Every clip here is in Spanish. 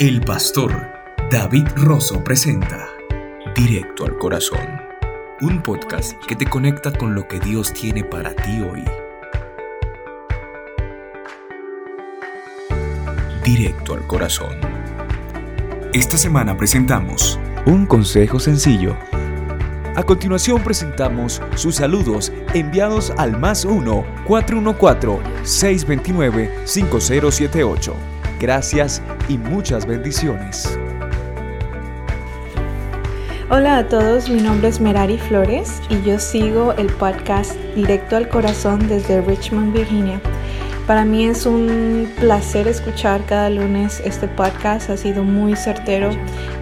El pastor David Rosso presenta Directo al Corazón, un podcast que te conecta con lo que Dios tiene para ti hoy. Directo al Corazón. Esta semana presentamos un consejo sencillo. A continuación presentamos sus saludos enviados al más 1-414-629-5078. Gracias y muchas bendiciones. Hola a todos, mi nombre es Merari Flores y yo sigo el podcast Directo al Corazón desde Richmond, Virginia. Para mí es un placer escuchar cada lunes este podcast, ha sido muy certero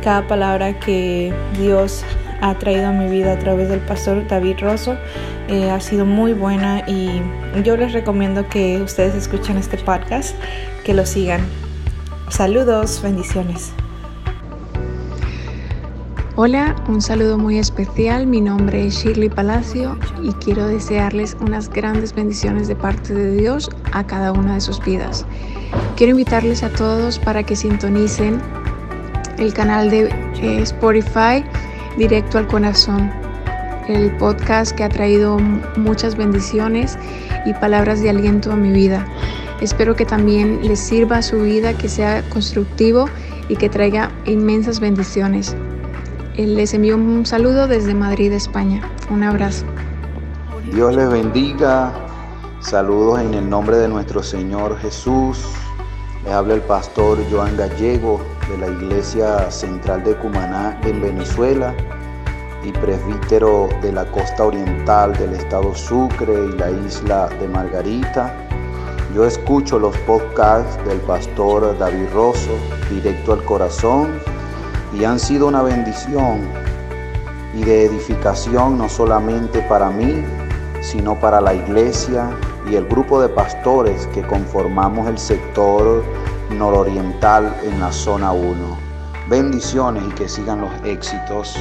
cada palabra que Dios ha traído a mi vida a través del pastor David Rosso. Eh, ha sido muy buena y yo les recomiendo que ustedes escuchen este podcast, que lo sigan. Saludos, bendiciones. Hola, un saludo muy especial. Mi nombre es Shirley Palacio y quiero desearles unas grandes bendiciones de parte de Dios a cada una de sus vidas. Quiero invitarles a todos para que sintonicen el canal de eh, Spotify Directo al Corazón, el podcast que ha traído muchas bendiciones y palabras de aliento a mi vida. Espero que también les sirva su vida, que sea constructivo y que traiga inmensas bendiciones. Les envío un saludo desde Madrid, España. Un abrazo. Dios les bendiga. Saludos en el nombre de nuestro Señor Jesús. Les habla el pastor Joan Gallego de la Iglesia Central de Cumaná en Venezuela y presbítero de la costa oriental del estado Sucre y la isla de Margarita. Yo escucho los podcasts del pastor David Rosso, directo al corazón, y han sido una bendición y de edificación no solamente para mí, sino para la iglesia y el grupo de pastores que conformamos el sector nororiental en la zona 1. Bendiciones y que sigan los éxitos.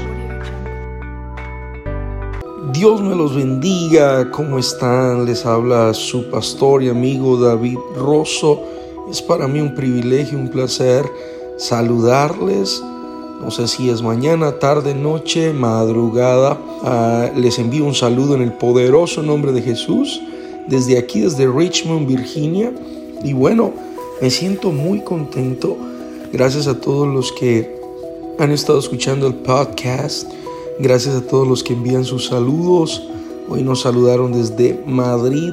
Dios me los bendiga, ¿cómo están? Les habla su pastor y amigo David Rosso. Es para mí un privilegio, un placer saludarles. No sé si es mañana, tarde, noche, madrugada. Ah, les envío un saludo en el poderoso nombre de Jesús. Desde aquí, desde Richmond, Virginia. Y bueno, me siento muy contento. Gracias a todos los que han estado escuchando el podcast. Gracias a todos los que envían sus saludos. Hoy nos saludaron desde Madrid,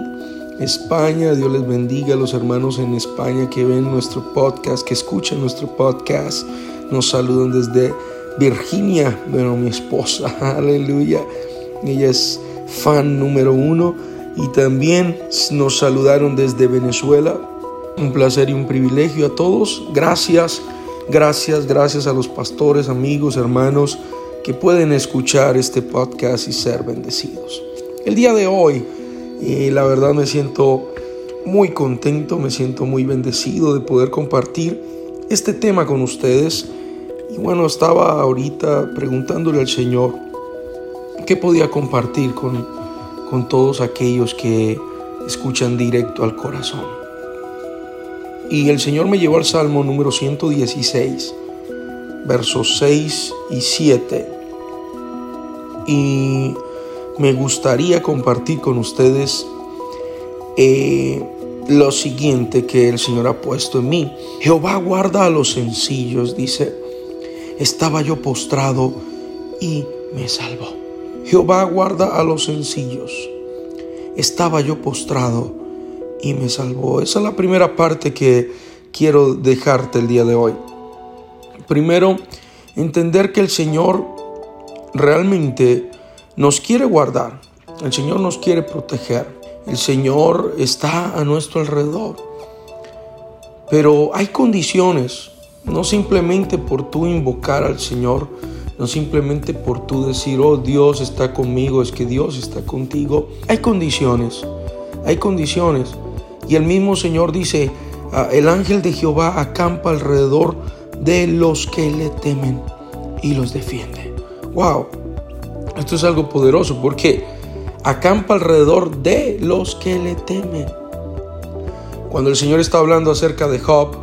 España. Dios les bendiga a los hermanos en España que ven nuestro podcast, que escuchan nuestro podcast. Nos saludan desde Virginia. Bueno, mi esposa, aleluya. Ella es fan número uno. Y también nos saludaron desde Venezuela. Un placer y un privilegio a todos. Gracias, gracias, gracias a los pastores, amigos, hermanos que pueden escuchar este podcast y ser bendecidos. El día de hoy, eh, la verdad me siento muy contento, me siento muy bendecido de poder compartir este tema con ustedes. Y bueno, estaba ahorita preguntándole al Señor qué podía compartir con, con todos aquellos que escuchan directo al corazón. Y el Señor me llevó al Salmo número 116, versos 6 y 7 y me gustaría compartir con ustedes eh, lo siguiente que el Señor ha puesto en mí. Jehová guarda a los sencillos, dice. Estaba yo postrado y me salvó. Jehová guarda a los sencillos. Estaba yo postrado y me salvó. Esa es la primera parte que quiero dejarte el día de hoy. Primero, entender que el Señor realmente nos quiere guardar, el Señor nos quiere proteger, el Señor está a nuestro alrededor. Pero hay condiciones, no simplemente por tú invocar al Señor, no simplemente por tú decir, oh Dios está conmigo, es que Dios está contigo. Hay condiciones, hay condiciones. Y el mismo Señor dice, ah, el ángel de Jehová acampa alrededor de los que le temen y los defiende wow, esto es algo poderoso porque acampa alrededor de los que le temen. Cuando el Señor está hablando acerca de Job,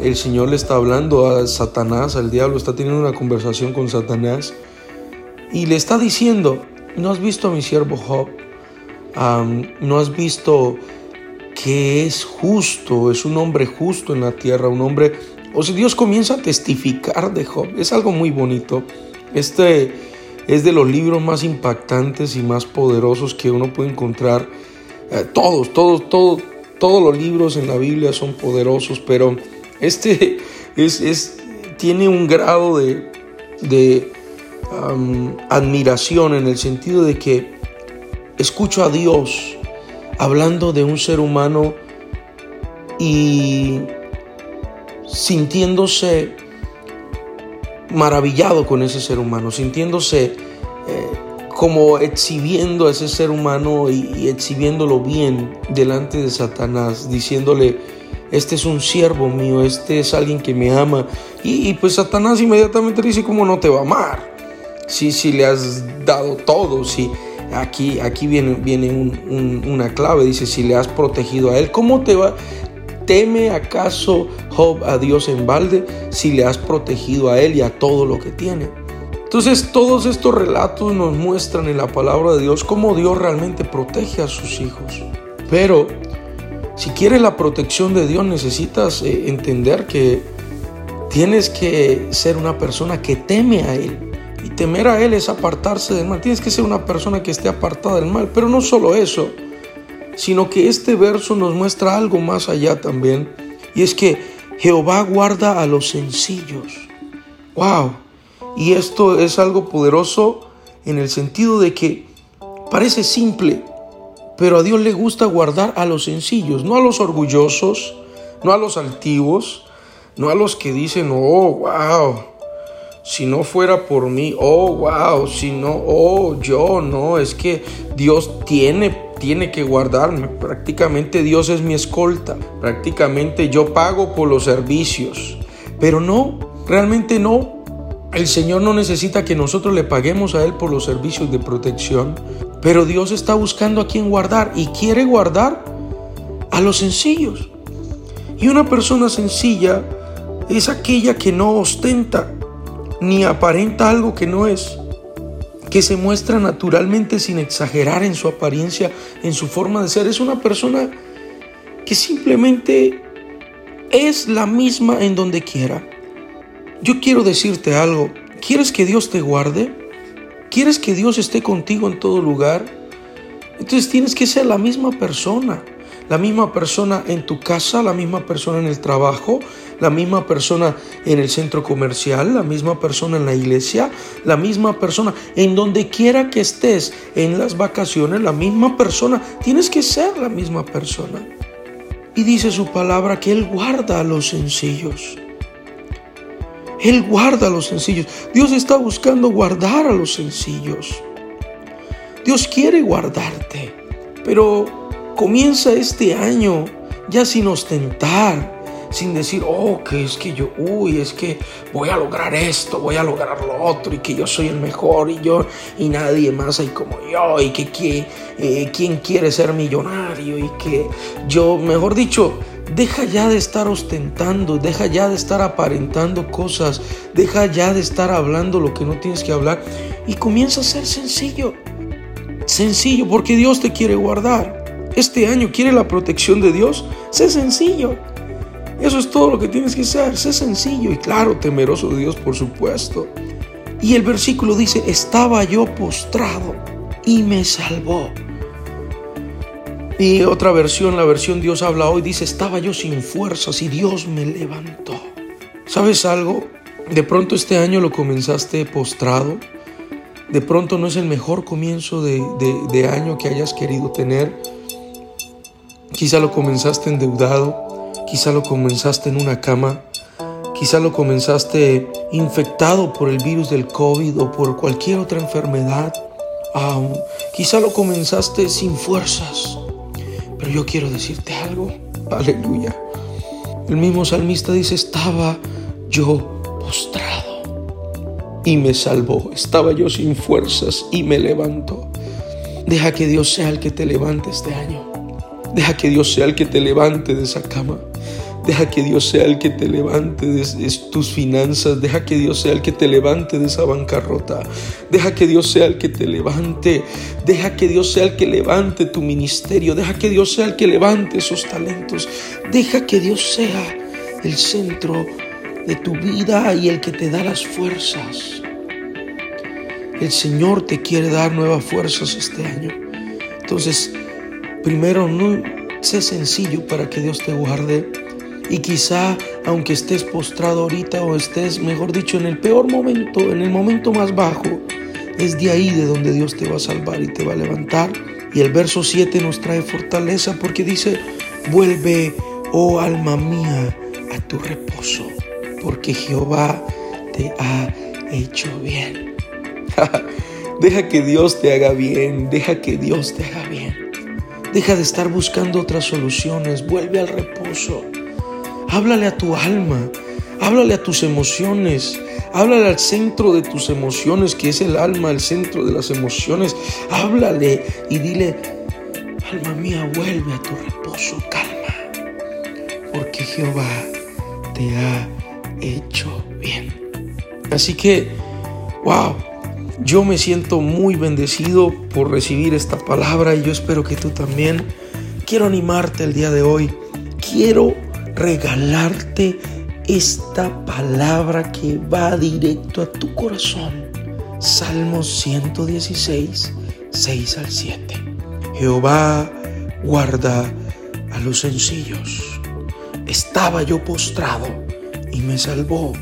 el Señor le está hablando a Satanás, al diablo, está teniendo una conversación con Satanás y le está diciendo, ¿no has visto a mi siervo Job? ¿No has visto que es justo, es un hombre justo en la tierra, un hombre... O sea, Dios comienza a testificar de Job, es algo muy bonito. Este es de los libros más impactantes y más poderosos que uno puede encontrar. Eh, todos, todos, todos, todos los libros en la Biblia son poderosos, pero este es, tiene un grado de, de admiración en el sentido de que escucho a Dios hablando de un ser humano y sintiéndose maravillado con ese ser humano, sintiéndose eh, como exhibiendo a ese ser humano y, exhibiéndolo bien delante de Satanás, diciéndole, este es un siervo mío, este es alguien que me ama. Y, pues Satanás inmediatamente dice, ¿cómo no te va a amar? Si, si le has dado todo, si aquí, aquí viene, viene una clave, dice, si le has protegido a él, ¿cómo te va? ¿Teme acaso Job a Dios en balde si le has protegido a él y a todo lo que tiene? Entonces todos estos relatos nos muestran en la palabra de Dios cómo Dios realmente protege a sus hijos. Pero si quieres la protección de Dios necesitas eh, entender que tienes que ser una persona que teme a Él. Y temer a Él es apartarse del mal. Tienes que ser una persona que esté apartada del mal. Pero no solo eso sino que este verso nos muestra algo más allá también, y es que Jehová guarda a los sencillos. ¡Wow! Y esto es algo poderoso en el sentido de que parece simple, pero a Dios le gusta guardar a los sencillos, no a los orgullosos, no a los altivos, no a los que dicen, oh, wow, si no fuera por mí, oh, wow, si no, oh, yo, no, es que Dios tiene tiene que guardarme. Prácticamente Dios es mi escolta. Prácticamente yo pago por los servicios. Pero no, realmente no. El Señor no necesita que nosotros le paguemos a Él por los servicios de protección. Pero Dios está buscando a quien guardar y quiere guardar a los sencillos. Y una persona sencilla es aquella que no ostenta ni aparenta algo que no es que se muestra naturalmente sin exagerar en su apariencia, en su forma de ser. Es una persona que simplemente es la misma en donde quiera. Yo quiero decirte algo. ¿Quieres que Dios te guarde? ¿Quieres que Dios esté contigo en todo lugar? Entonces tienes que ser la misma persona la misma persona en tu casa, la misma persona en el trabajo, la misma persona en el centro comercial, la misma persona en la iglesia, la misma persona en donde quiera que estés, en las vacaciones, la misma persona. Tienes que ser la misma persona. Y dice su palabra que Él guarda a los sencillos. Él guarda a los sencillos. Dios está buscando guardar a los sencillos. Dios quiere guardarte, pero Comienza este año ya sin ostentar, sin decir, oh, que es que yo, uy, es que voy a lograr esto, voy a lograr lo otro, y que yo soy el mejor, y yo, y nadie más hay como yo, y que, que eh, quién quiere ser millonario, y que yo, mejor dicho, deja ya de estar ostentando, deja ya de estar aparentando cosas, deja ya de estar hablando lo que no tienes que hablar, y comienza a ser sencillo, sencillo, porque Dios te quiere guardar este año quiere la protección de Dios, sé sencillo. Eso es todo lo que tienes que hacer, sé sencillo y claro, temeroso de Dios, por supuesto. Y el versículo dice, estaba yo postrado y me salvó. Y otra versión, la versión Dios habla hoy, dice, estaba yo sin fuerzas y Dios me levantó. ¿Sabes algo? De pronto este año lo comenzaste postrado. De pronto no es el mejor comienzo de, de año que hayas querido tener Quizá lo comenzaste endeudado, quizá lo comenzaste en una cama, quizá lo comenzaste infectado por el virus del COVID o por cualquier otra enfermedad. quizá lo comenzaste sin fuerzas. Pero yo quiero decirte algo. Aleluya. El mismo salmista dice, estaba yo postrado y me salvó. Estaba yo sin fuerzas y me levantó. Deja que Dios sea el que te levante este año. Deja que Dios sea el que te levante de esa cama. Deja que Dios sea el que te levante de tus finanzas. Deja que Dios sea el que te levante de esa bancarrota. Deja que Dios sea el que te levante. Deja que Dios sea el que levante tu ministerio. Deja que Dios sea el que levante esos talentos. Deja que Dios sea el centro de tu vida y el que te da las fuerzas. El Señor te quiere dar nuevas fuerzas este año. Entonces, primero, no sé sencillo para que Dios te guarde. Y quizá, aunque estés postrado ahorita o estés, mejor dicho, en el peor momento, en el momento más bajo, es de ahí de donde Dios te va a salvar y te va a levantar. Y el verso 7 nos trae fortaleza porque dice, vuelve, oh alma mía, a tu reposo, porque Jehová te ha hecho bien. deja que Dios te haga bien, deja que Dios te haga bien. Deja de estar buscando otras soluciones, vuelve al reposo. Háblale a tu alma, háblale a tus emociones, háblale al centro de tus emociones, que es el alma, el centro de las emociones. Háblale y dile, alma mía, vuelve a tu reposo, calma, porque Jehová te ha hecho bien. Así que, wow, yo me siento muy bendecido por recibir esta palabra y yo espero que tú también. Quiero animarte el día de hoy. Quiero regalarte esta palabra que va directo a tu corazón. Salmos 116, 6 al 7. Jehová guarda a los sencillos. Estaba yo postrado y me salvó.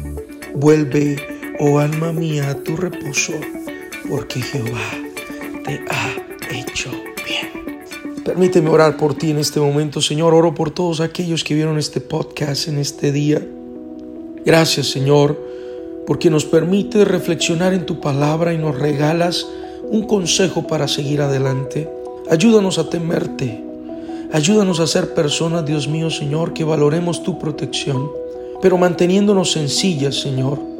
Vuelve, oh alma mía, a tu reposo porque Jehová te ha hecho bien. Permíteme orar por ti en este momento, Señor. Oro por todos aquellos que vieron este podcast en este día. Gracias, Señor, porque nos permite reflexionar en tu palabra y nos regalas un consejo para seguir adelante. Ayúdanos a temerte. Ayúdanos a ser personas, Dios mío, Señor, que valoremos tu protección, pero manteniéndonos sencillas, Señor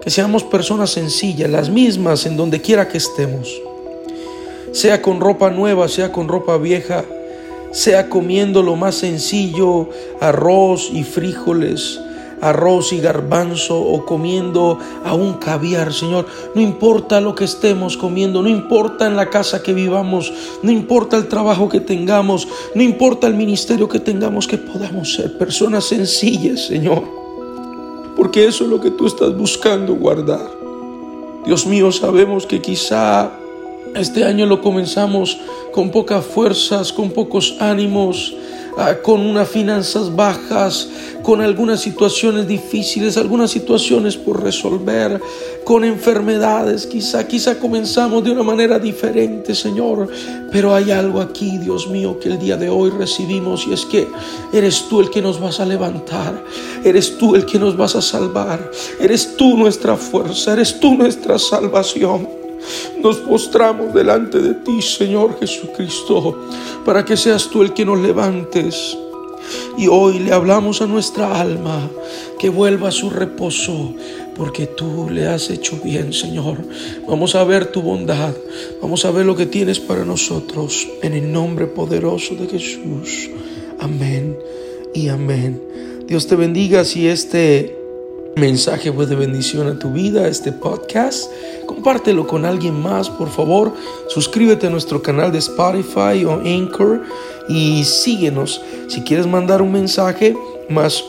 que seamos personas sencillas, las mismas en donde quiera que estemos. Sea con ropa nueva, sea con ropa vieja, sea comiendo lo más sencillo, arroz y frijoles, arroz y garbanzo o comiendo a un caviar, Señor. No importa lo que estemos comiendo, no importa en la casa que vivamos, no importa el trabajo que tengamos, no importa el ministerio que tengamos, que podamos ser personas sencillas, Señor porque eso es lo que tú estás buscando guardar. Dios mío, sabemos que quizá este año lo comenzamos con pocas fuerzas, con pocos ánimos, con unas finanzas bajas, con algunas situaciones difíciles, algunas situaciones por resolver, con enfermedades. Quizá, quizá comenzamos de una manera diferente, Señor. Pero hay algo aquí, Dios mío, que el día de hoy recibimos y es que eres tú el que nos vas a levantar. Eres tú el que nos vas a salvar. Eres tú nuestra fuerza. Eres tú nuestra salvación. Nos postramos delante de ti, Señor Jesucristo, para que seas tú el que nos levantes. Y hoy le hablamos a nuestra alma que vuelva a su reposo, porque tú le has hecho bien, Señor. Vamos a ver tu bondad, vamos a ver lo que tienes para nosotros, en el nombre poderoso de Jesús. Amén y amén. Dios te bendiga si este mensaje fue de bendición a tu vida, este podcast. Compártelo con alguien más, por favor. Suscríbete a nuestro canal de Spotify o Anchor y síguenos. Si quieres mandar un mensaje, más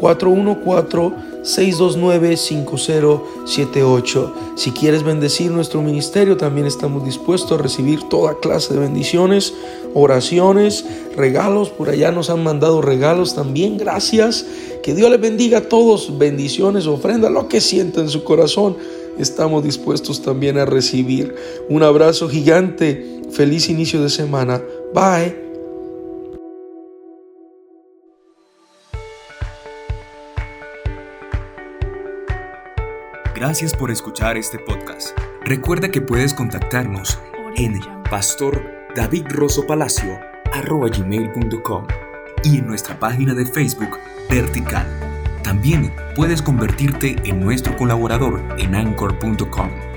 1-414-629-5078. Si quieres bendecir nuestro ministerio, también estamos dispuestos a recibir toda clase de bendiciones, oraciones, regalos. Por allá nos han mandado regalos también. Gracias. Que Dios les bendiga a todos. Bendiciones, ofrenda, lo que sienta en su corazón. Estamos dispuestos también a recibir. Un abrazo gigante. Feliz inicio de semana. Bye. Gracias por escuchar este podcast. Recuerda que puedes contactarnos en pastordavidrosopalacio.com y en nuestra página de Facebook Vertical. También puedes convertirte en nuestro colaborador en anchor.com